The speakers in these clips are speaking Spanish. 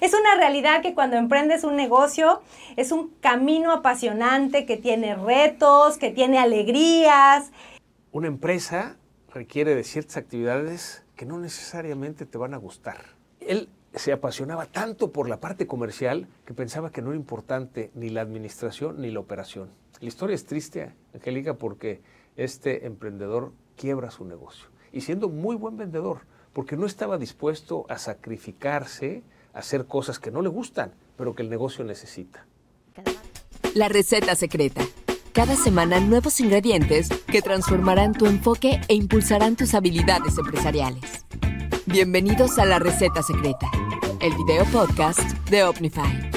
Es una realidad que cuando emprendes un negocio es un camino apasionante que tiene retos, que tiene alegrías. Una empresa requiere de ciertas actividades que no necesariamente te van a gustar. Él se apasionaba tanto por la parte comercial que pensaba que no era importante ni la administración ni la operación. La historia es triste, Angélica, porque este emprendedor quiebra su negocio. Y siendo muy buen vendedor, porque no estaba dispuesto a sacrificarse hacer cosas que no le gustan, pero que el negocio necesita. La receta secreta. Cada semana nuevos ingredientes que transformarán tu enfoque e impulsarán tus habilidades empresariales. Bienvenidos a La receta secreta, el video podcast de Omnify.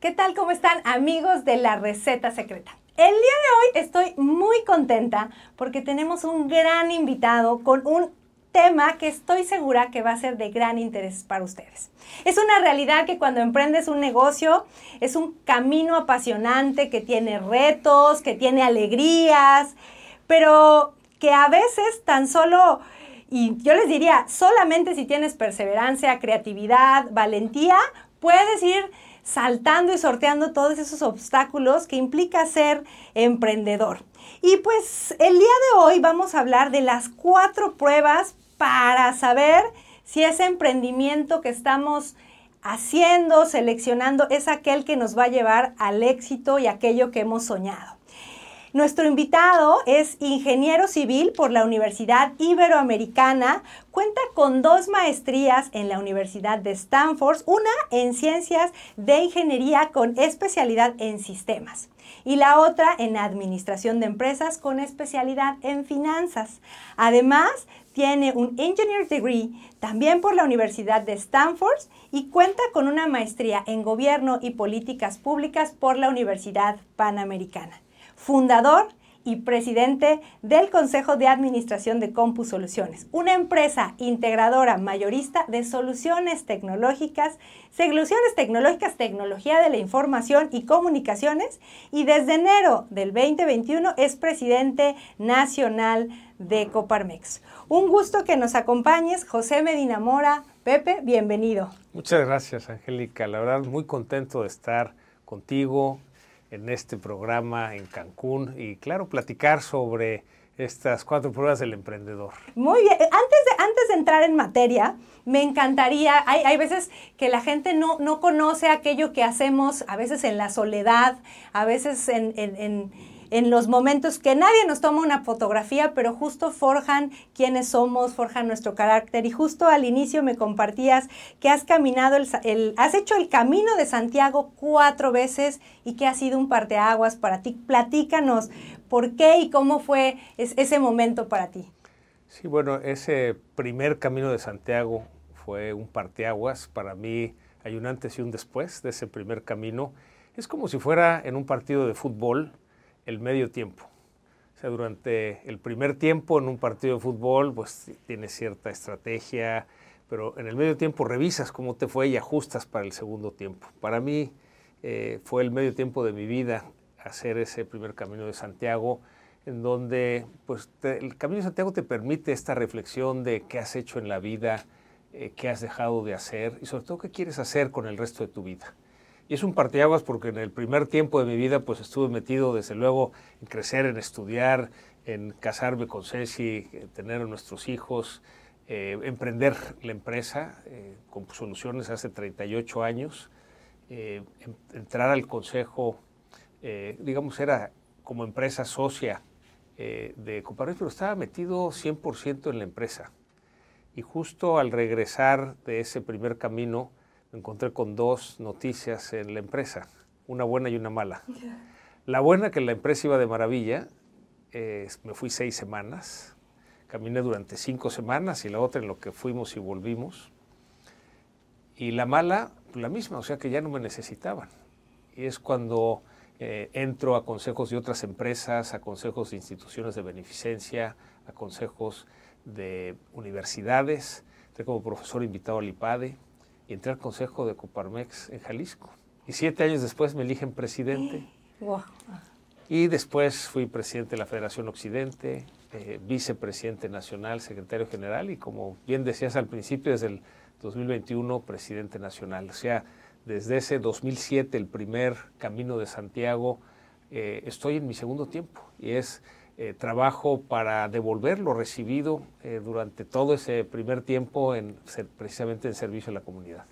¿Qué tal? ¿Cómo están amigos de La receta secreta? El día de hoy estoy muy contenta porque tenemos un gran invitado con un tema que estoy segura que va a ser de gran interés para ustedes. Es una realidad que cuando emprendes un negocio es un camino apasionante que tiene retos, que tiene alegrías, pero que a veces tan solo, y yo les diría, solamente si tienes perseverancia, creatividad, valentía, puedes ir saltando y sorteando todos esos obstáculos que implica ser emprendedor. Y pues el día de hoy vamos a hablar de las cuatro pruebas para saber si ese emprendimiento que estamos haciendo, seleccionando, es aquel que nos va a llevar al éxito y aquello que hemos soñado. Nuestro invitado es ingeniero civil por la Universidad Iberoamericana, cuenta con dos maestrías en la Universidad de Stanford, una en ciencias de ingeniería con especialidad en sistemas y la otra en administración de empresas con especialidad en finanzas. Además, tiene un Engineer Degree también por la Universidad de Stanford y cuenta con una maestría en Gobierno y Políticas Públicas por la Universidad Panamericana. Fundador y presidente del Consejo de Administración de Compus Soluciones, una empresa integradora mayorista de soluciones tecnológicas, soluciones tecnológicas, tecnología de la información y comunicaciones, y desde enero del 2021 es presidente nacional de Coparmex. Un gusto que nos acompañes, José Medina Mora. Pepe, bienvenido. Muchas gracias, Angélica. La verdad, muy contento de estar contigo, en este programa en Cancún y claro, platicar sobre estas cuatro pruebas del emprendedor. Muy bien, antes de, antes de entrar en materia, me encantaría, hay, hay veces que la gente no, no conoce aquello que hacemos, a veces en la soledad, a veces en, en en los momentos que nadie nos toma una fotografía, pero justo forjan quiénes somos, forjan nuestro carácter. Y justo al inicio me compartías que has caminado, el, has hecho el camino de Santiago cuatro veces y que ha sido un parteaguas para ti. Platícanos por qué y cómo fue ese momento para ti. Sí, bueno, ese primer camino de Santiago fue un parteaguas. Para mí hay un antes y un después de ese primer camino. Es como si fuera en un partido de fútbol el medio tiempo. O sea, durante el primer tiempo en un partido de fútbol, pues tienes cierta estrategia, pero en el medio tiempo revisas cómo te fue y ajustas para el segundo tiempo. Para mí eh, fue el medio tiempo de mi vida hacer ese primer camino de Santiago, en donde pues, el camino de Santiago te permite esta reflexión de qué has hecho en la vida, eh, qué has dejado de hacer y sobre todo qué quieres hacer con el resto de tu vida. Y es un parteaguas porque en el primer tiempo de mi vida pues estuve metido desde luego en crecer, en estudiar, en casarme con Ceci, tener a nuestros hijos, eh, emprender la empresa eh, con soluciones hace 38 años, eh, entrar al consejo, digamos, era como empresa socia de Coparmex, pero estaba metido 100% en la empresa. Y justo al regresar de ese primer camino, me encontré con dos noticias en la empresa, una buena y una mala. La buena que la empresa iba de maravilla, me fui seis semanas, caminé durante cinco semanas y la otra en lo que fuimos y volvimos. Y la mala, la misma, o sea que ya no me necesitaban. Y es cuando eh, entro a consejos de otras empresas, a consejos de instituciones de beneficencia, a consejos de universidades. Estoy como profesor invitado al IPADE y entré al consejo de Coparmex en Jalisco. Y siete años después me eligen presidente. Y después fui presidente de la Federación Occidente, eh, vicepresidente nacional, secretario general y como bien decías al principio, desde el 2021 presidente nacional. O sea, desde ese 2007, el primer Camino de Santiago, eh, estoy en mi segundo tiempo y es eh, trabajo para devolver lo recibido eh, durante todo ese primer tiempo en, precisamente en servicio a la comunidad.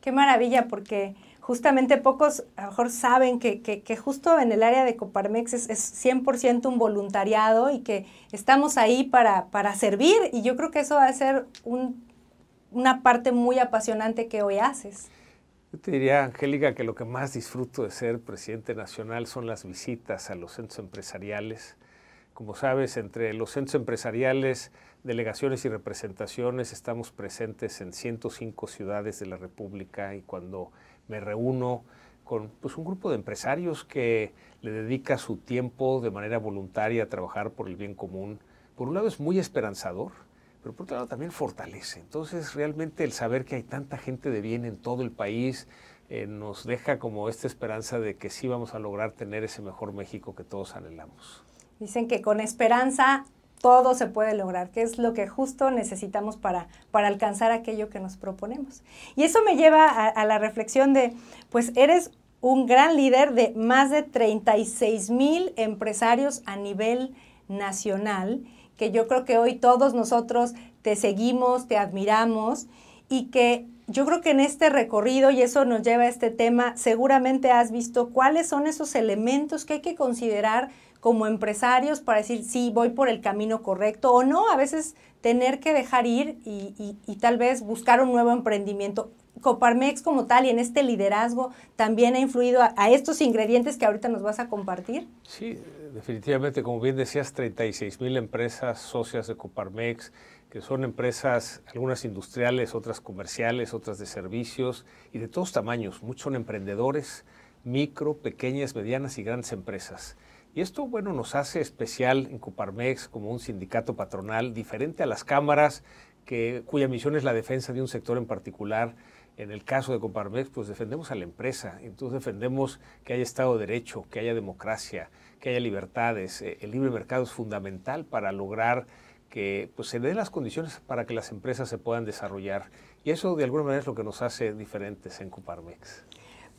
Qué maravilla, porque justamente pocos a lo mejor saben que, que, justo en el área de Coparmex es, es 100% un voluntariado y que estamos ahí para, para servir y yo creo que eso va a ser un, una parte muy apasionante que hoy haces. Yo te diría, Angélica, que lo que más disfruto de ser presidente nacional son las visitas a los centros empresariales. Como sabes, entre los centros empresariales, delegaciones y representaciones estamos presentes en 105 ciudades de la República y cuando me reúno con pues, un grupo de empresarios que le dedica su tiempo de manera voluntaria a trabajar por el bien común, por un lado es muy esperanzador, pero por otro lado también fortalece. Entonces realmente el saber que hay tanta gente de bien en todo el país eh, nos deja como esta esperanza de que sí vamos a lograr tener ese mejor México que todos anhelamos. Dicen que con esperanza todo se puede lograr, que es lo que justo necesitamos para, para alcanzar aquello que nos proponemos. Y eso me lleva a, a la reflexión de, pues eres un gran líder de más de 36 mil empresarios a nivel nacional que yo creo que hoy todos nosotros te seguimos, te admiramos y que yo creo que en este recorrido, y eso nos lleva a este tema, seguramente has visto cuáles son esos elementos que hay que considerar como empresarios para decir, sí, voy por el camino correcto o no, a veces tener que dejar ir y, y tal vez buscar un nuevo emprendimiento. Coparmex como tal y en este liderazgo también ha influido a, estos ingredientes que ahorita nos vas a compartir? Sí, definitivamente, como bien decías, 36 mil empresas socias de Coparmex, que son empresas, algunas industriales, otras comerciales, otras de servicios y de todos tamaños. Muchos son emprendedores, micro, pequeñas, medianas y grandes empresas. Y esto, bueno, nos hace especial en Coparmex como un sindicato patronal diferente a las cámaras, que, cuya misión es la defensa de un sector en particular en el caso de Coparmex, pues defendemos a la empresa, entonces defendemos que haya Estado de Derecho, que haya democracia, que haya libertades. Eh, el libre mercado es fundamental para lograr que pues, se den las condiciones para que las empresas se puedan desarrollar. Y eso de alguna manera es lo que nos hace diferentes en Coparmex.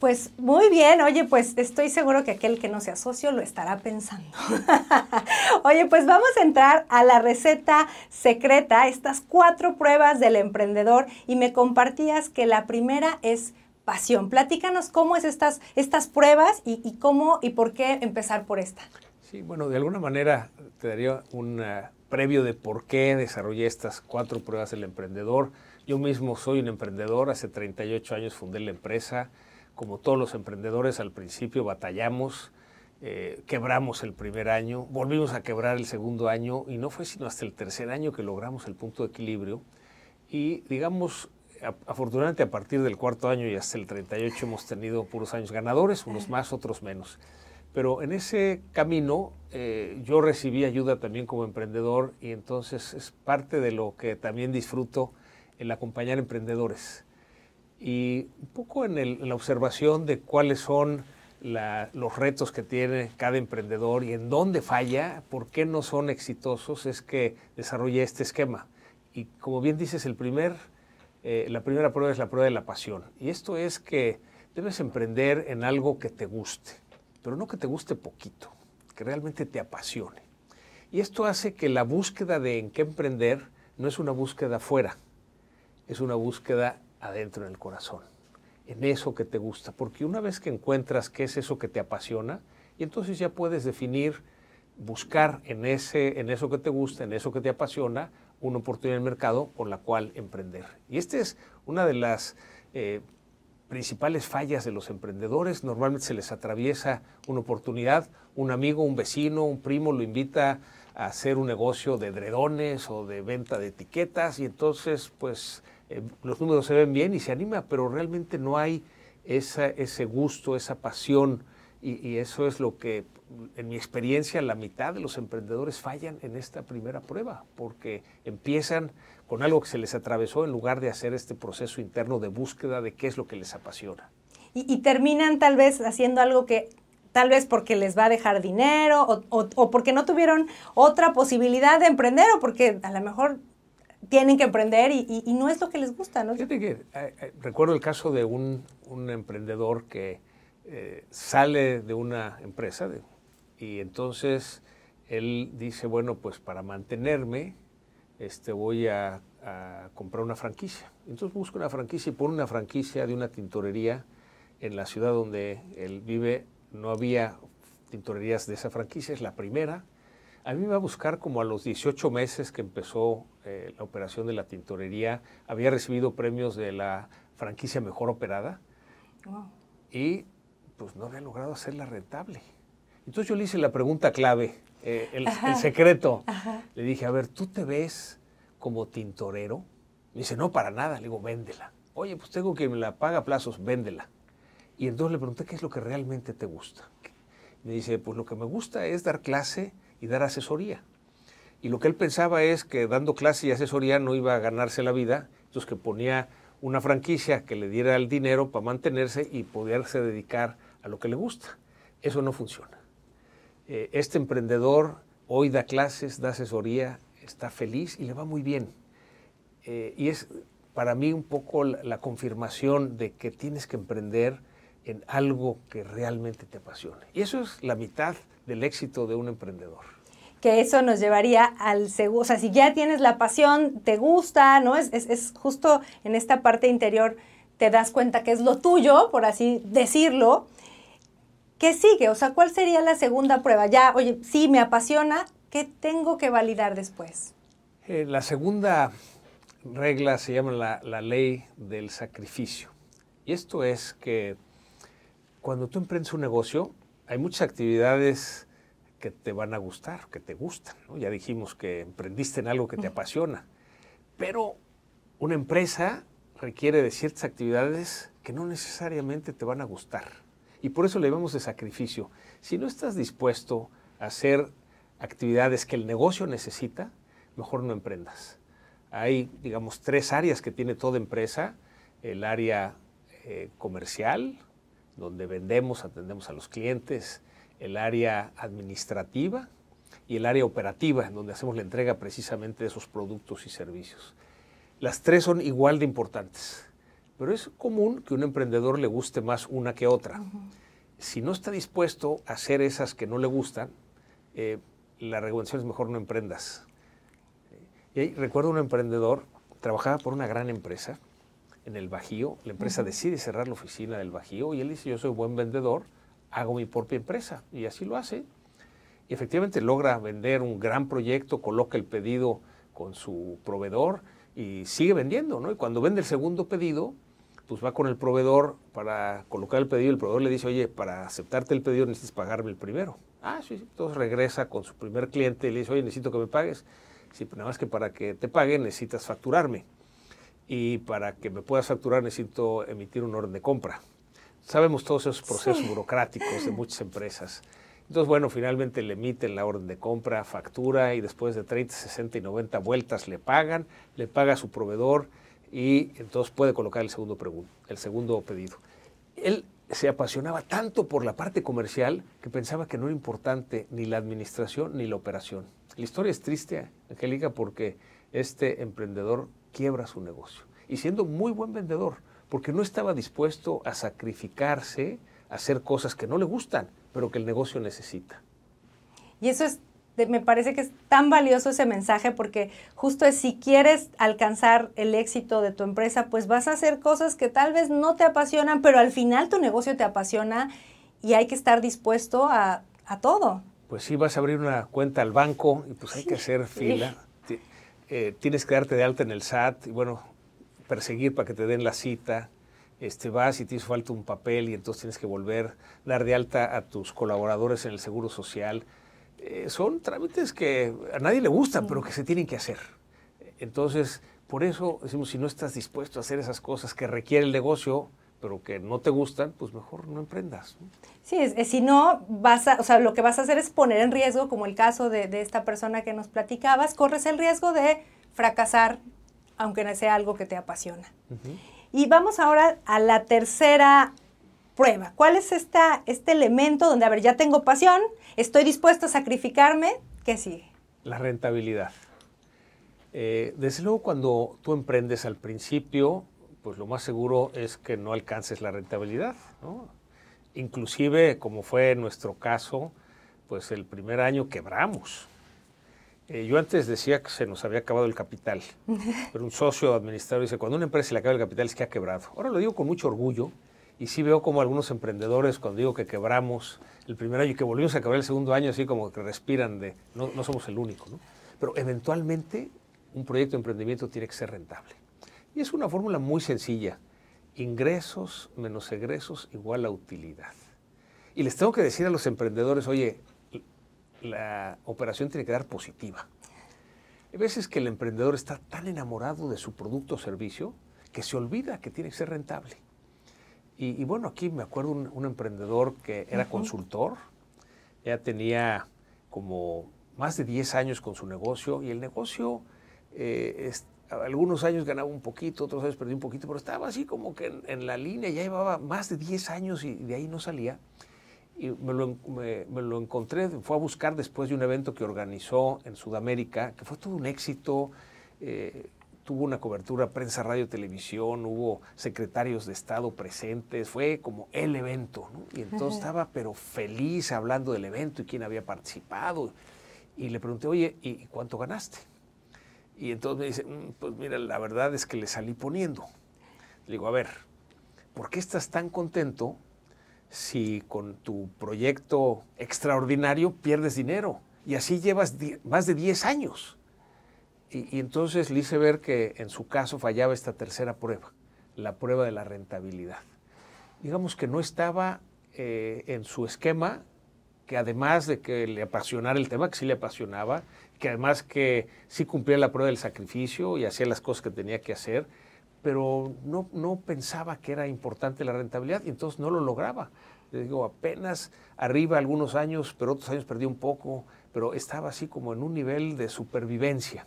Pues muy bien, oye, pues estoy seguro que aquel que no sea socio lo estará pensando. oye, pues vamos a entrar a la receta secreta, estas cuatro pruebas del emprendedor y me compartías que la primera es pasión. Platícanos cómo es estas, estas pruebas y, y cómo y por qué empezar por esta. Sí, bueno, de alguna manera te daría un previo de por qué desarrollé estas cuatro pruebas del emprendedor. Yo mismo soy un emprendedor, hace 38 años fundé la empresa como todos los emprendedores al principio batallamos, eh, quebramos el primer año, volvimos a quebrar el segundo año y no fue sino hasta el tercer año que logramos el punto de equilibrio. Y digamos, afortunadamente a partir del cuarto año y hasta el 38 hemos tenido puros años ganadores, unos más, otros menos. Pero en ese camino eh, yo recibí ayuda también como emprendedor y entonces es parte de lo que también disfruto el acompañar emprendedores y un poco en, la observación de cuáles son los retos que tiene cada emprendedor y en dónde falla, por qué no son exitosos, es que desarrolla este esquema. Y como bien dices, el primer, eh, la primera prueba es la prueba de la pasión. Y esto es que debes emprender en algo que te guste, pero no que te guste poquito, que realmente te apasione. Y esto hace que la búsqueda de en qué emprender no es una búsqueda afuera, es una búsqueda adentro en el corazón, en eso que te gusta, porque una vez que encuentras qué es eso que te apasiona, y entonces ya puedes definir, buscar en, ese, en eso que te gusta, en eso que te apasiona, una oportunidad en el mercado con la cual emprender. Y esta es una de las eh, principales fallas de los emprendedores. Normalmente se les atraviesa una oportunidad, un amigo, un vecino, un primo lo invita a hacer un negocio de dredones o de venta de etiquetas y entonces pues eh, los números se ven bien y se anima, pero realmente no hay esa, ese gusto, esa pasión. Y, eso es lo que, en mi experiencia, la mitad de los emprendedores fallan en esta primera prueba, porque empiezan con algo que se les atravesó en lugar de hacer este proceso interno de búsqueda de qué es lo que les apasiona. Y, terminan tal vez haciendo algo que tal vez porque les va a dejar dinero o, o, porque no tuvieron otra posibilidad de emprender o porque a lo mejor tienen que emprender y, no es lo que les gusta, ¿no? Fíjate que eh, recuerdo el caso de un, emprendedor que sale de una empresa y entonces él dice, bueno, pues para mantenerme este, voy a, comprar una franquicia. Entonces busca una franquicia y pone una franquicia de una tintorería en la ciudad donde él vive. No había tintorerías de esa franquicia, es la primera. A mí me va a buscar como a los 18 meses que empezó eh, la operación de la tintorería. Había recibido premios de la franquicia mejor operada y pues no había logrado hacerla rentable. Entonces yo le hice la pregunta clave, eh, el, secreto. Le dije, a ver, ¿tú te ves como tintorero? Me dice, no, para nada. Le digo, véndela. Oye, pues tengo que me la paga a plazos, véndela. Y entonces le pregunté, ¿qué es lo que realmente te gusta? Me dice, pues lo que me gusta es dar clase y dar asesoría. Y lo que él pensaba es que dando clase y asesoría no iba a ganarse la vida, entonces que ponía una franquicia que le diera el dinero para mantenerse y poderse dedicar a lo que le gusta. Eso no funciona. Eh, este emprendedor hoy da clases, da asesoría, está feliz y le va muy bien. Eh, y es para mí un poco la, confirmación de que tienes que emprender en algo que realmente te apasione. Y eso es la mitad del éxito de un emprendedor. Que eso nos llevaría al seguro. O sea, si ya tienes la pasión, te gusta, ¿no? Es, es justo en esta parte interior te das cuenta que es lo tuyo, por así decirlo, ¿Qué sigue? O sea, ¿cuál sería la segunda prueba? Ya, oye, sí, me apasiona, ¿qué tengo que validar después? Eh, la segunda regla se llama la, la, ley del sacrificio. Y esto es que cuando tú emprendes un negocio, hay muchas actividades que te van a gustar, que te gustan. ¿no? Ya dijimos que emprendiste en algo que te apasiona. Pero una empresa requiere de ciertas actividades que no necesariamente te van a gustar. Y por eso le llamamos de sacrificio. Si no estás dispuesto a hacer actividades que el negocio necesita, mejor no emprendas. Hay, digamos, tres áreas que tiene toda empresa. El área eh, comercial, donde vendemos, atendemos a los clientes. El área administrativa y el área operativa, donde hacemos la entrega precisamente de esos productos y servicios. Las tres son igual de importantes. Pero es común que un emprendedor le guste más una que otra. Si no está dispuesto a hacer esas que no le gustan, eh, la recomendación es mejor no emprendas. Y recuerdo un emprendedor, trabajaba por una gran empresa en el Bajío, la empresa decide cerrar la oficina del Bajío y él dice, yo soy buen vendedor, hago mi propia empresa. Y así lo hace. Y efectivamente logra vender un gran proyecto, coloca el pedido con su proveedor y sigue vendiendo, ¿no? Y cuando vende el segundo pedido, pues va con el proveedor para colocar el pedido y el proveedor le dice, oye, para aceptarte el pedido necesitas pagarme el primero. Ah, sí, entonces regresa con su primer cliente y le dice, oye, necesito que me pagues. Sí, pero nada más que para que te pague necesitas facturarme. Y para que me puedas facturar necesito emitir un orden de compra. Sabemos todos esos procesos burocráticos de muchas empresas. Entonces, bueno, finalmente le emiten la orden de compra, factura y después de 30, 60 y 90 vueltas le pagan, le paga a su proveedor y entonces puede colocar el segundo, el segundo pedido. Él se apasionaba tanto por la parte comercial que pensaba que no era importante ni la administración ni la operación. La historia es triste, Angélica, porque este emprendedor quiebra su negocio. Y siendo muy buen vendedor, porque no estaba dispuesto a sacrificarse, a hacer cosas que no le gustan, pero que el negocio necesita. Y eso es me parece que es tan valioso ese mensaje porque justo es si quieres alcanzar el éxito de tu empresa, pues vas a hacer cosas que tal vez no te apasionan, pero al final tu negocio te apasiona y hay que estar dispuesto a, todo. Pues sí, vas a abrir una cuenta al banco y pues hay que hacer fila. Eh, tienes que darte de alta en el SAT y bueno, perseguir para que te den la cita. Este, vas y te hizo falta un papel y entonces tienes que volver, dar de alta a tus colaboradores en el Seguro Social eh, son trámites que a nadie le gustan, pero que se tienen que hacer. Entonces, por eso decimos, si no estás dispuesto a hacer esas cosas que requiere el negocio, pero que no te gustan, pues mejor no emprendas. Sí, es, si no, vas a, o sea, lo que vas a hacer es poner en riesgo, como el caso de, esta persona que nos platicabas, corres el riesgo de fracasar, aunque no sea algo que te apasiona. Y vamos ahora a la tercera prueba. ¿Cuál es esta, este elemento donde, a ver, ya tengo pasión, estoy dispuesto a sacrificarme? ¿Qué sigue? La rentabilidad. Eh, desde luego, cuando tú emprendes al principio, pues lo más seguro es que no alcances la rentabilidad. ¿no? Inclusive, como fue en nuestro caso, pues el primer año quebramos. Eh, yo antes decía que se nos había acabado el capital, pero un socio administrador dice, cuando una empresa se le acaba el capital es que ha quebrado. Ahora lo digo con mucho orgullo y sí veo como algunos emprendedores, cuando digo que quebramos el primer año y que volvimos a quebrar el segundo año, así como que respiran de, no, no somos el único, ¿no? Pero eventualmente un proyecto de emprendimiento tiene que ser rentable. Y es una fórmula muy sencilla. Ingresos menos egresos igual a utilidad. Y les tengo que decir a los emprendedores, oye, la operación tiene que dar positiva. Hay veces que el emprendedor está tan enamorado de su producto o servicio que se olvida que tiene que ser rentable. Y, bueno, aquí me acuerdo un, un emprendedor que era consultor, ya tenía como más de 10 años con su negocio y el negocio, eh, algunos años ganaba un poquito, otros años perdía un poquito, pero estaba así como que en, en la línea, ya llevaba más de 10 años y de ahí no salía y me lo, me, lo, encontré, fue a buscar después de un evento que organizó en Sudamérica, que fue todo un éxito, eh, tuvo una cobertura prensa, radio, televisión, hubo secretarios de Estado presentes, fue como el evento, ¿no? Y entonces estaba pero feliz hablando del evento y quién había participado. Y le pregunté, oye, ¿y cuánto ganaste? Y entonces me dice, mm, pues mira, la verdad es que le salí poniendo. Le digo, a ver, ¿por qué estás tan contento si con tu proyecto extraordinario pierdes dinero. Y así llevas más de 10 años. Y, entonces le hice ver que en su caso fallaba esta tercera prueba, la prueba de la rentabilidad. Digamos que no estaba eh, en su esquema, que además de que le apasionara el tema, que sí le apasionaba, que además que sí cumplía la prueba del sacrificio y hacía las cosas que tenía que hacer, pero no, no pensaba que era importante la rentabilidad y entonces no lo lograba. Le digo, apenas arriba algunos años, pero otros años perdí un poco, pero estaba así como en un nivel de supervivencia.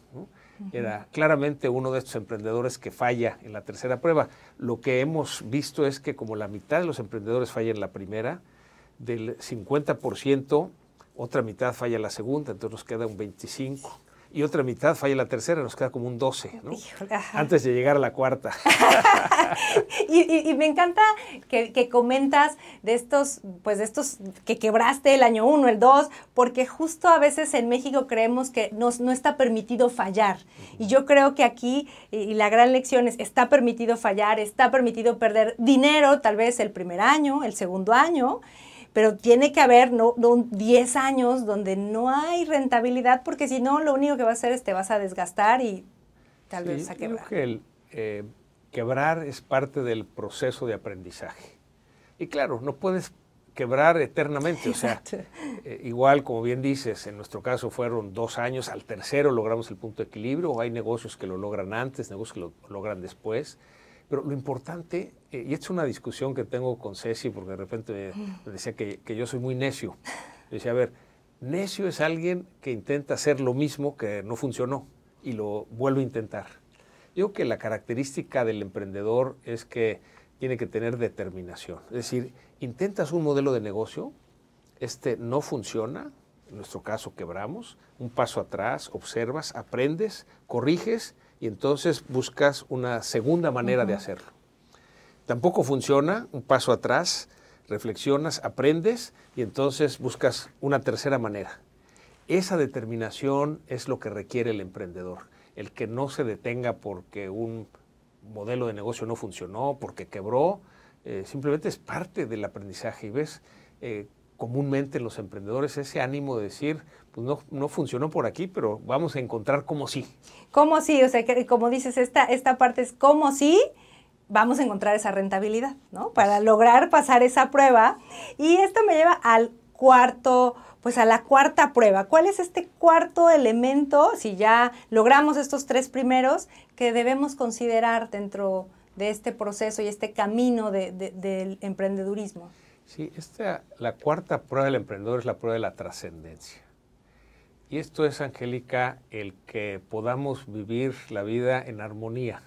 Era claramente uno de estos emprendedores que falla en la tercera prueba. Lo que hemos visto es que como la mitad de los emprendedores falla en la primera, del 50%, otra mitad falla la segunda, entonces nos queda un 25% y otra mitad falla la tercera, nos queda como un 12, ¿no? Antes de llegar a la cuarta. y, me encanta que, comentas de estos, pues de estos que quebraste el año 1, el 2, porque justo a veces en México creemos que nos, no está permitido fallar. Y yo creo que aquí, y la gran lección es, está permitido fallar, está permitido perder dinero, tal vez el primer año, el segundo año, pero tiene que haber no, 10 años donde no hay rentabilidad, porque si no, lo único que va a hacer es te vas a desgastar y tal vez a quebrar. Creo que el eh, quebrar es parte del proceso de aprendizaje. Y claro, no puedes quebrar eternamente, o sea, eh, igual como bien dices, en nuestro caso fueron dos años, al tercero logramos el punto de equilibrio, hay negocios que lo logran antes, negocios que lo logran después, pero lo importante, y esta es una discusión que tengo con Ceci, porque de repente me, decía que, yo soy muy necio. decía, a ver, necio es alguien que intenta hacer lo mismo que no funcionó y lo vuelve a intentar. Yo creo que la característica del emprendedor es que tiene que tener determinación. Es decir, intentas un modelo de negocio, este no funciona, en nuestro caso quebramos, un paso atrás, observas, aprendes, corriges y entonces buscas una segunda manera de hacerlo. Tampoco funciona, un paso atrás, reflexionas, aprendes y entonces buscas una tercera manera. Esa determinación es lo que requiere el emprendedor, el que no se detenga porque un modelo de negocio no funcionó, porque quebró, eh, simplemente es parte del aprendizaje y ves eh, comúnmente los emprendedores ese ánimo de decir, pues no, no funcionó por aquí, pero vamos a encontrar cómo sí. ¿Cómo sí? O sea, como dices, esta, esta parte es cómo sí vamos a encontrar esa rentabilidad, ¿no? Para lograr pasar esa prueba. Y esto me lleva al cuarto, pues a la cuarta prueba. ¿Cuál es este cuarto elemento, si ya logramos estos tres primeros, que debemos considerar dentro de este proceso y este camino del emprendedurismo? Sí, esta, la cuarta prueba del emprendedor es la prueba de la trascendencia. Y esto es, Angélica, el que podamos vivir la vida en armonía.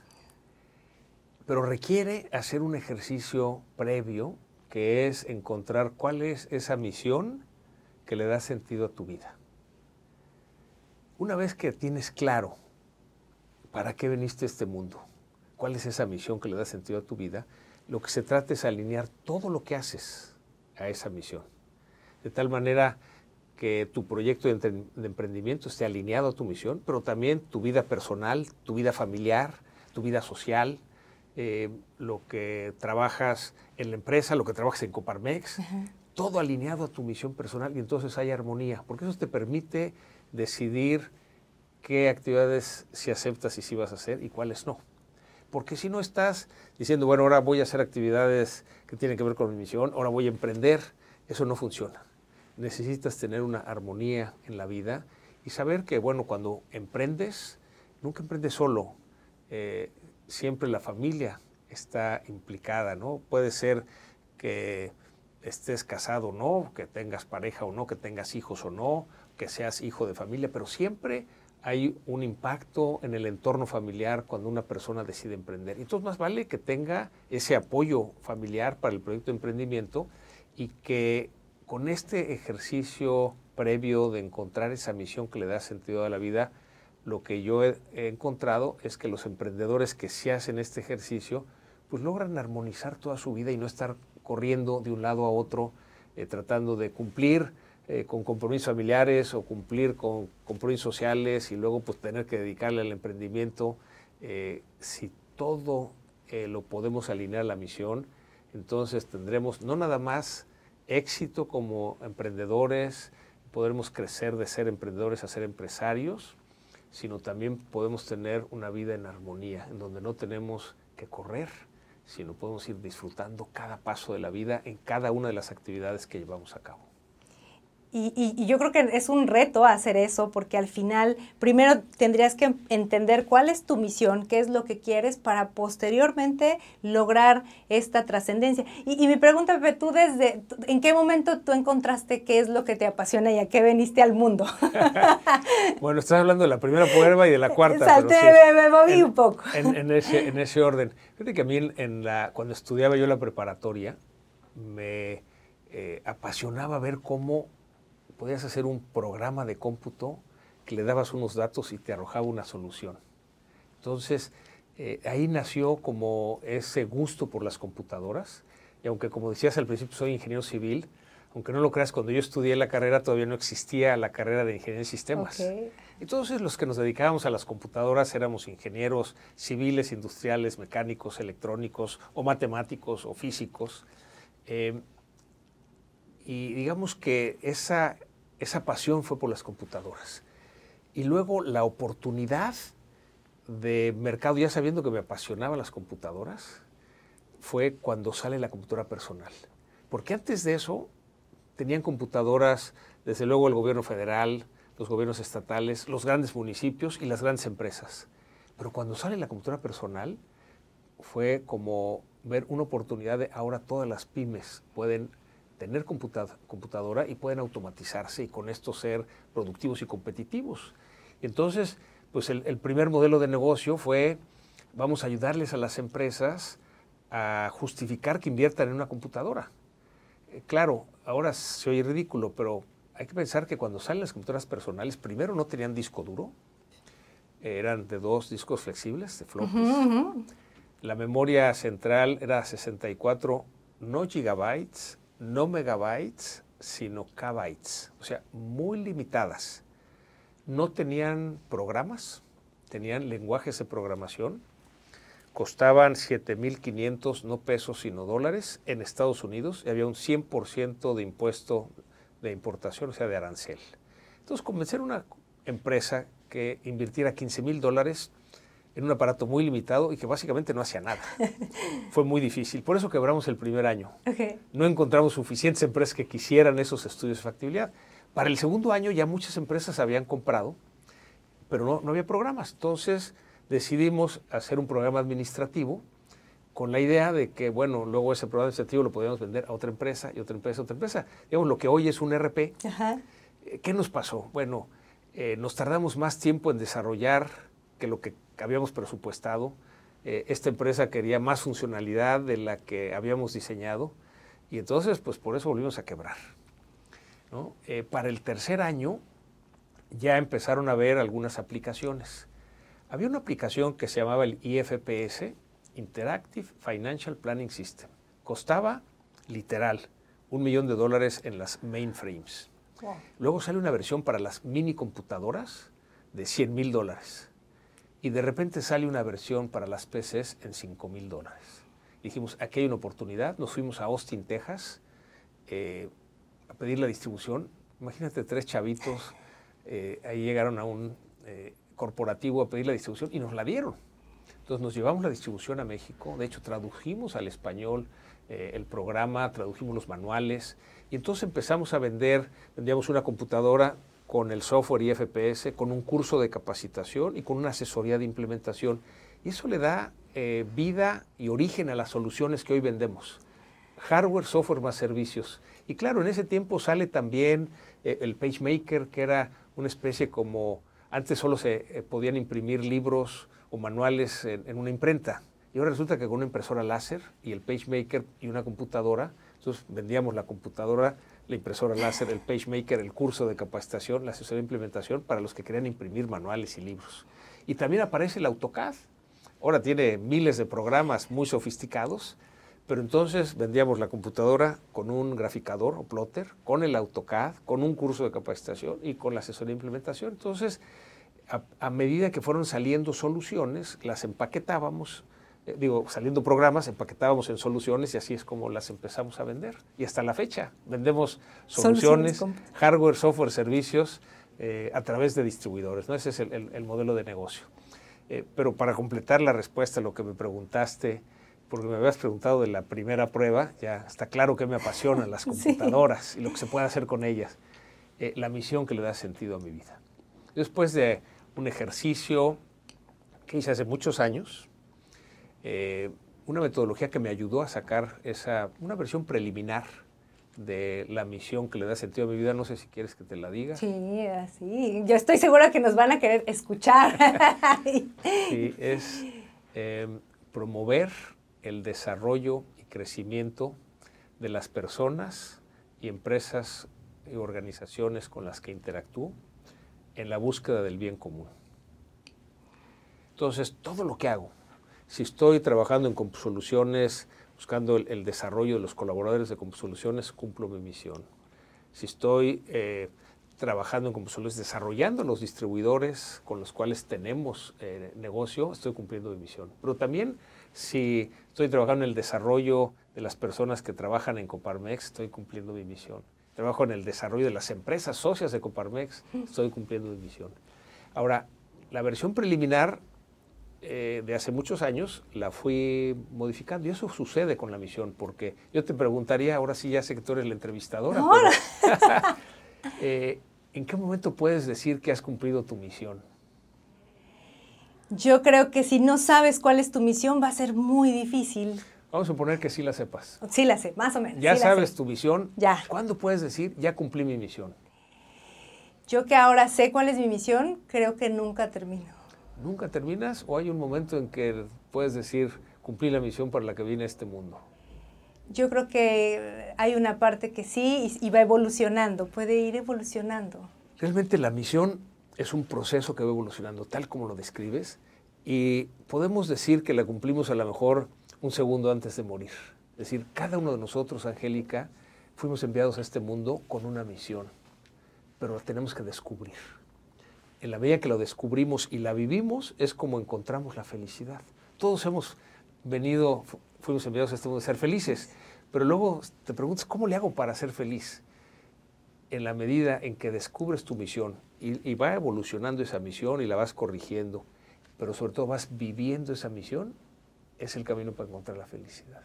Pero requiere hacer un ejercicio previo que es encontrar cuál es esa misión que le da sentido a tu vida. Una vez que tienes claro ¿para qué veniste a este mundo? ¿Cuál es esa misión que le da sentido a tu vida? Lo que se trata es alinear todo lo que haces a esa misión. De tal manera que tu proyecto de, emprendimiento esté alineado a tu misión, pero también tu vida personal, tu vida familiar, tu vida social, eh, lo que trabajas en la empresa, lo que trabajas en Coparmex, todo alineado a tu misión personal y entonces hay armonía, porque eso te permite decidir qué actividades si aceptas y si vas a hacer y cuáles no. Porque si no estás diciendo, bueno, ahora voy a hacer actividades que tienen que ver con mi misión, ahora voy a emprender, eso no funciona. Necesitas tener una armonía en la vida y saber que, bueno, cuando emprendes, nunca emprendes solo. Eh, siempre la familia está implicada, ¿no? Puede ser que estés casado o no, que tengas pareja o no, que tengas hijos o no, que seas hijo de familia, pero siempre hay un impacto en el entorno familiar cuando una persona decide emprender. Entonces más vale que tenga ese apoyo familiar para el proyecto de emprendimiento y que con este ejercicio previo de encontrar esa misión que le da sentido a la vida, lo que yo he, encontrado es que los emprendedores que se hacen este ejercicio, pues logran armonizar toda su vida y no estar corriendo de un lado a otro, eh, tratando de cumplir eh, con compromisos familiares o cumplir con compromisos sociales y luego pues tener que dedicarle al emprendimiento. Eh, si todo lo podemos alinear a la misión, entonces tendremos no nada más éxito como emprendedores, podremos crecer de ser emprendedores a ser empresarios, sino también podemos tener una vida en armonía, en donde no tenemos que correr, sino podemos ir disfrutando cada paso de la vida en cada una de las actividades que llevamos a cabo. Y, yo creo que es un reto hacer eso porque al final primero tendrías que entender cuál es tu misión, qué es lo que quieres para posteriormente lograr esta trascendencia. Y, mi pregunta, Pepe, tú desde, ¿en qué momento tú encontraste qué es lo que te apasiona y a qué veniste al mundo? bueno, estás hablando de la primera prueba y de la cuarta. Salté, me, moví un poco. En, ese, en ese orden. Fíjate que a mí en la, cuando estudiaba yo la preparatoria, me eh, apasionaba ver cómo podías hacer un programa de cómputo que le dabas unos datos y te arrojaba una solución. Entonces, eh, ahí nació como ese gusto por las computadoras. Y aunque, como decías al principio, soy ingeniero civil, aunque no lo creas, cuando yo estudié la carrera todavía no existía la carrera de ingeniería de sistemas. Entonces, los que nos dedicábamos a las computadoras éramos ingenieros civiles, industriales, mecánicos, electrónicos, o matemáticos, o físicos. Eh, y digamos que esa esa pasión fue por las computadoras. Y luego la oportunidad de mercado, ya sabiendo que me apasionaban las computadoras, fue cuando sale la computadora personal. Porque antes de eso tenían computadoras, desde luego el gobierno federal, los gobiernos estatales, los grandes municipios y las grandes empresas. Pero cuando sale la computadora personal, fue como ver una oportunidad de ahora todas las pymes pueden tener computadora y pueden automatizarse y con esto ser productivos y competitivos. Entonces, pues el, primer modelo de negocio fue, vamos a ayudarles a las empresas a justificar que inviertan en una computadora. Eh, claro, ahora se oye ridículo, pero hay que pensar que cuando salen las computadoras personales, primero no tenían disco duro, eran de dos discos flexibles, de floppies. La memoria central era 64, no gigabytes, no megabytes, sino kbytes, o sea, muy limitadas. No tenían programas, tenían lenguajes de programación, costaban 7.500 no pesos sino dólares en Estados Unidos y había un 100% de impuesto de importación, o sea, de arancel. Entonces, convencer a una empresa que invirtiera 15 mil dólares en un aparato muy limitado y que básicamente no hacía nada. Fue muy difícil. Por eso quebramos el primer año. No encontramos suficientes empresas que quisieran esos estudios de factibilidad. Para el segundo año ya muchas empresas habían comprado, pero no, no había programas. Entonces decidimos hacer un programa administrativo con la idea de que, bueno, luego ese programa administrativo lo podíamos vender a otra empresa y otra empresa, otra empresa. Digamos, lo que hoy es un RP. Eh, ¿Qué nos pasó? Bueno, eh, nos tardamos más tiempo en desarrollar que lo que habíamos presupuestado. Eh, esta empresa quería más funcionalidad de la que habíamos diseñado y entonces pues por eso volvimos a quebrar. Eh, para el tercer año ya empezaron a ver algunas aplicaciones. Había una aplicación que se llamaba el IFPS, Interactive Financial Planning System. Costaba, literal, un millón de dólares en las mainframes. Luego sale una versión para las mini computadoras de 100 mil dólares. Y de repente sale una versión para las PCs en 5 mil dólares. Dijimos, aquí hay una oportunidad. Nos fuimos a Austin, Texas, eh, a pedir la distribución. Imagínate tres chavitos, eh, ahí llegaron a un eh, corporativo a pedir la distribución y nos la dieron. Entonces nos llevamos la distribución a México, de hecho tradujimos al español el programa, tradujimos los manuales y entonces empezamos a vender, vendíamos una computadora con el software y FPS, con un curso de capacitación y con una asesoría de implementación. Y eso le da vida y origen a las soluciones que hoy vendemos hardware, software más servicios. Y claro, en ese tiempo sale también eh, el PageMaker, que era una especie como, antes solo se eh, podían imprimir libros o manuales en, una imprenta. Y ahora resulta que con una impresora láser y el PageMaker y una computadora, entonces vendíamos la computadora, la impresora láser, el PageMaker, el curso de capacitación, la asesoría de implementación para los que querían imprimir manuales y libros. Y también aparece el AutoCAD. Ahora tiene miles de programas muy sofisticados pero entonces vendíamos la computadora con un graficador o plotter, con el AutoCAD, con un curso de capacitación y con la asesoría de implementación. Entonces, a, medida que fueron saliendo soluciones, las empaquetábamos, eh, digo, saliendo programas, empaquetábamos en soluciones y así es como las empezamos a vender. Y hasta la fecha vendemos soluciones, hardware, software, servicios eh, a través de distribuidores. ¿no? Ese es el, modelo de negocio. Eh, pero para completar la respuesta a lo que me preguntaste, porque me habías preguntado de la primera prueba, ya está claro que me apasionan las computadoras y lo que se puede hacer con ellas. Eh, la misión que le da sentido a mi vida. Después de un ejercicio que hice hace muchos años, eh, una metodología que me ayudó a sacar esa, una versión preliminar de la misión que le da sentido a mi vida. No sé si quieres que te la diga. Sí, así. Yo estoy segura que nos van a querer escuchar. sí, es eh, promover el desarrollo y crecimiento de las personas y empresas y organizaciones con las que interactúo en la búsqueda del bien común. Entonces, todo lo que hago, si estoy trabajando en Compsoluciones, buscando el, desarrollo de los colaboradores de Compsoluciones, cumplo mi misión. Si estoy eh, trabajando en Compsoluciones, desarrollando los distribuidores con los cuales tenemos eh, negocio, estoy cumpliendo mi misión. Pero también si estoy trabajando en el desarrollo de las personas que trabajan en Coparmex, estoy cumpliendo mi misión. Trabajo en el desarrollo de las empresas socias de Coparmex, estoy cumpliendo mi misión. Ahora, la versión preliminar eh, de hace muchos años la fui modificando y eso sucede con la misión, porque yo te preguntaría, ahora sí ya sé que tú eres la entrevistadora, eh, ¿en qué momento puedes decir que has cumplido tu misión? Yo creo que si no sabes cuál es tu misión va a ser muy difícil. Vamos a suponer que sí la sepas. Sí la sé, más o menos. Ya sabes tu misión. Ya. ¿Cuándo puedes decir, ya cumplí mi misión? Yo que ahora sé cuál es mi misión, creo que nunca termino. ¿Nunca terminas o hay un momento en que puedes decir, cumplí la misión para la que vine a este mundo? Yo creo que hay una parte que sí y va evolucionando, puede ir evolucionando. Realmente la misión es un proceso que va evolucionando tal como lo describes y podemos decir que la cumplimos a lo mejor un segundo antes de morir. Es decir, cada uno de nosotros, Angélica, fuimos enviados a este mundo con una misión, pero la tenemos que descubrir. En la medida que lo descubrimos y la vivimos, es como encontramos la felicidad. Todos hemos venido, fuimos enviados a este mundo a ser felices, pero luego te preguntas, ¿cómo le hago para ser feliz? En la medida en que descubres tu misión y, va evolucionando esa misión y la vas corrigiendo, pero sobre todo vas viviendo esa misión, es el camino para encontrar la felicidad.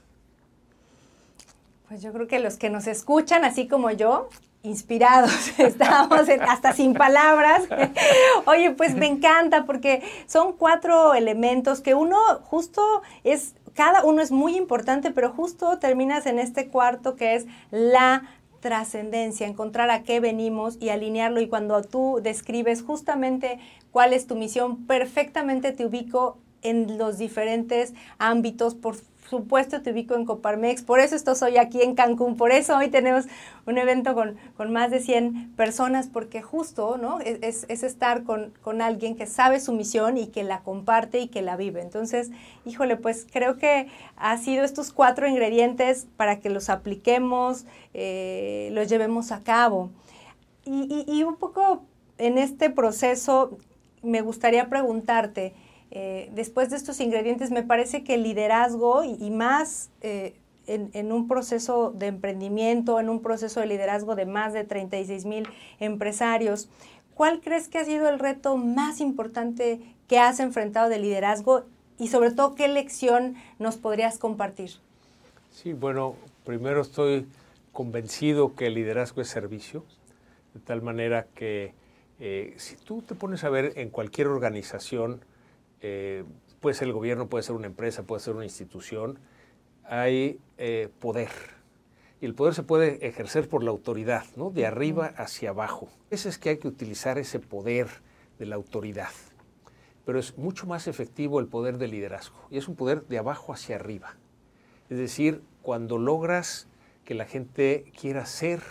Pues yo creo que los que nos escuchan, así como yo, inspirados, estamos hasta sin palabras. Oye, pues me encanta porque son cuatro elementos que uno justo es, cada uno es muy importante, pero justo terminas en este cuarto que es la trascendencia, encontrar a qué venimos y alinearlo. Y cuando tú describes justamente cuál es tu misión, perfectamente te ubico en los diferentes ámbitos, por supuesto te ubico en Coparmex, por eso estoy hoy aquí en Cancún, por eso hoy tenemos un evento con, más de 100 personas, porque justo, ¿no? Es, estar con, con, alguien que sabe su misión y que la comparte y que la vive. Entonces, híjole, pues creo que ha sido estos cuatro ingredientes para que los apliquemos, eh, los llevemos a cabo. Y un poco en este proceso me gustaría preguntarte, eh, después de estos ingredientes, me parece que el liderazgo y, más eh, en, un proceso de emprendimiento, en un proceso de liderazgo de más de 36 mil empresarios, ¿cuál crees que ha sido el reto más importante que has enfrentado de liderazgo y sobre todo qué lección nos podrías compartir? Sí, bueno, primero estoy convencido que el liderazgo es servicio, de tal manera que eh, si tú te pones a ver en cualquier organización, eh, puede ser el gobierno, puede ser una empresa, puede ser una institución, hay eh, poder. Y el poder se puede ejercer por la autoridad, ¿no? De arriba hacia abajo. Ese es que hay que utilizar ese poder de la autoridad. Pero es mucho más efectivo el poder del liderazgo. Y es un poder de abajo hacia arriba. Es decir, cuando logras que la gente quiera hacer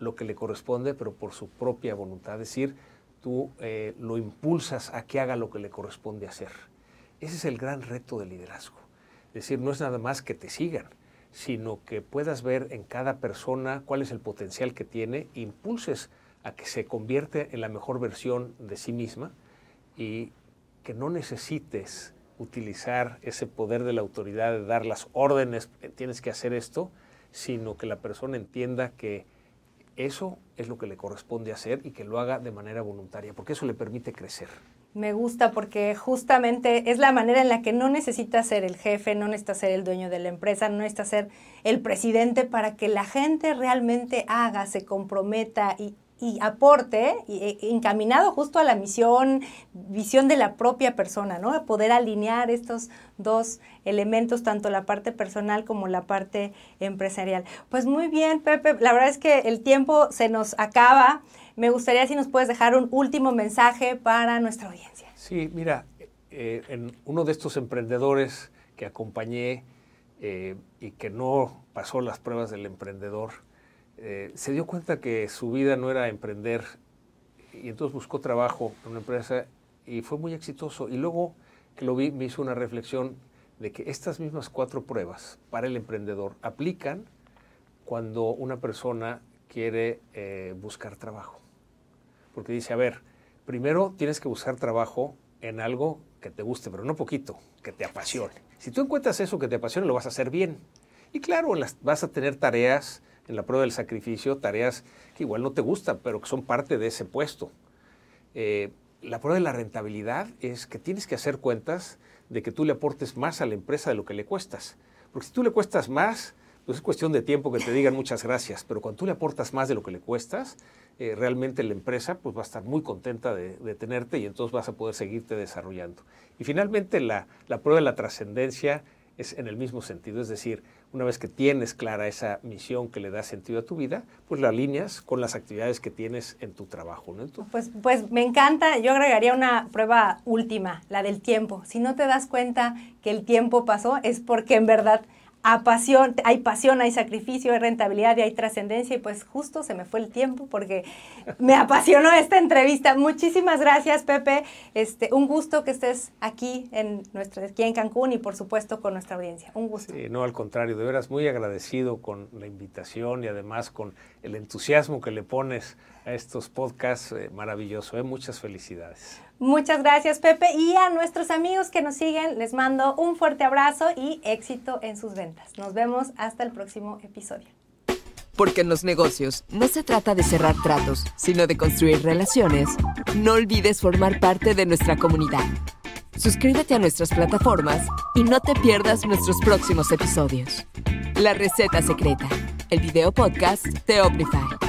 lo que le corresponde, pero por su propia voluntad. Es decir, tú eh, lo impulsas a que haga lo que le corresponde hacer. Ese es el gran reto del liderazgo. Es decir, no es nada más que te sigan, sino que puedas ver en cada persona cuál es el potencial que tiene, impulses a que se convierte en la mejor versión de sí misma y que no necesites utilizar ese poder de la autoridad de dar las órdenes, tienes que hacer esto, sino que la persona entienda que eso es lo que le corresponde hacer y que lo haga de manera voluntaria, porque eso le permite crecer. Me gusta porque justamente es la manera en la que no necesita ser el jefe, no necesita ser el dueño de la empresa, no necesita ser el presidente para que la gente realmente haga, se comprometa y, y aporte, y, e, encaminado justo a la misión, visión de la propia persona, ¿no? A poder alinear estos dos elementos, tanto la parte personal como la parte empresarial. Pues muy bien, Pepe, la verdad es que el tiempo se nos acaba. Me gustaría si nos puedes dejar un último mensaje para nuestra audiencia. Sí, mira, eh, en uno de estos emprendedores que acompañé eh, y que no pasó las pruebas del emprendedor, eh, se dio cuenta que su vida no era emprender y entonces buscó trabajo en una empresa y fue muy exitoso. Y luego que lo vi me hizo una reflexión de que estas mismas cuatro pruebas para el emprendedor aplican cuando una persona quiere eh, buscar trabajo. Porque dice, a ver, primero tienes que buscar trabajo en algo que te guste, pero no poquito, que te apasione. Si tú encuentras eso que te apasione, lo vas a hacer bien. Y claro, vas a tener tareas en la prueba del sacrificio tareas que igual no te gustan, pero que son parte de ese puesto. Eh, la prueba de la rentabilidad es que tienes que hacer cuentas de que tú le aportes más a la empresa de lo que le cuestas. Porque si tú le cuestas más, pues es cuestión de tiempo que te digan muchas gracias, pero cuando tú le aportas más de lo que le cuestas, eh, realmente la empresa pues, va a estar muy contenta de, tenerte y entonces vas a poder seguirte desarrollando. Y finalmente la, la prueba de la trascendencia es en el mismo sentido, es decir, una vez que tienes clara esa misión que le da sentido a tu vida, pues la alineas con las actividades que tienes en tu trabajo. ¿no? Pues, pues me encanta, yo agregaría una prueba última, la del tiempo. Si no te das cuenta que el tiempo pasó, es porque en verdad hay pasión, hay sacrificio, hay rentabilidad y hay trascendencia y pues justo se me fue el tiempo porque me apasionó esta entrevista. Muchísimas gracias Pepe, este, un gusto que estés aquí en, nuestro, aquí en Cancún y por supuesto con nuestra audiencia. Un gusto. no, al contrario, de veras muy agradecido con la invitación y además con el entusiasmo que le pones a estos podcasts, eh, maravilloso, ¿eh? muchas felicidades. Muchas gracias, Pepe. Y a nuestros amigos que nos siguen, les mando un fuerte abrazo y éxito en sus ventas. Nos vemos hasta el próximo episodio. Porque en los negocios no se trata de cerrar tratos, sino de construir relaciones. No olvides formar parte de nuestra comunidad. Suscríbete a nuestras plataformas y no te pierdas nuestros próximos episodios. La receta secreta, el video podcast de Omnify.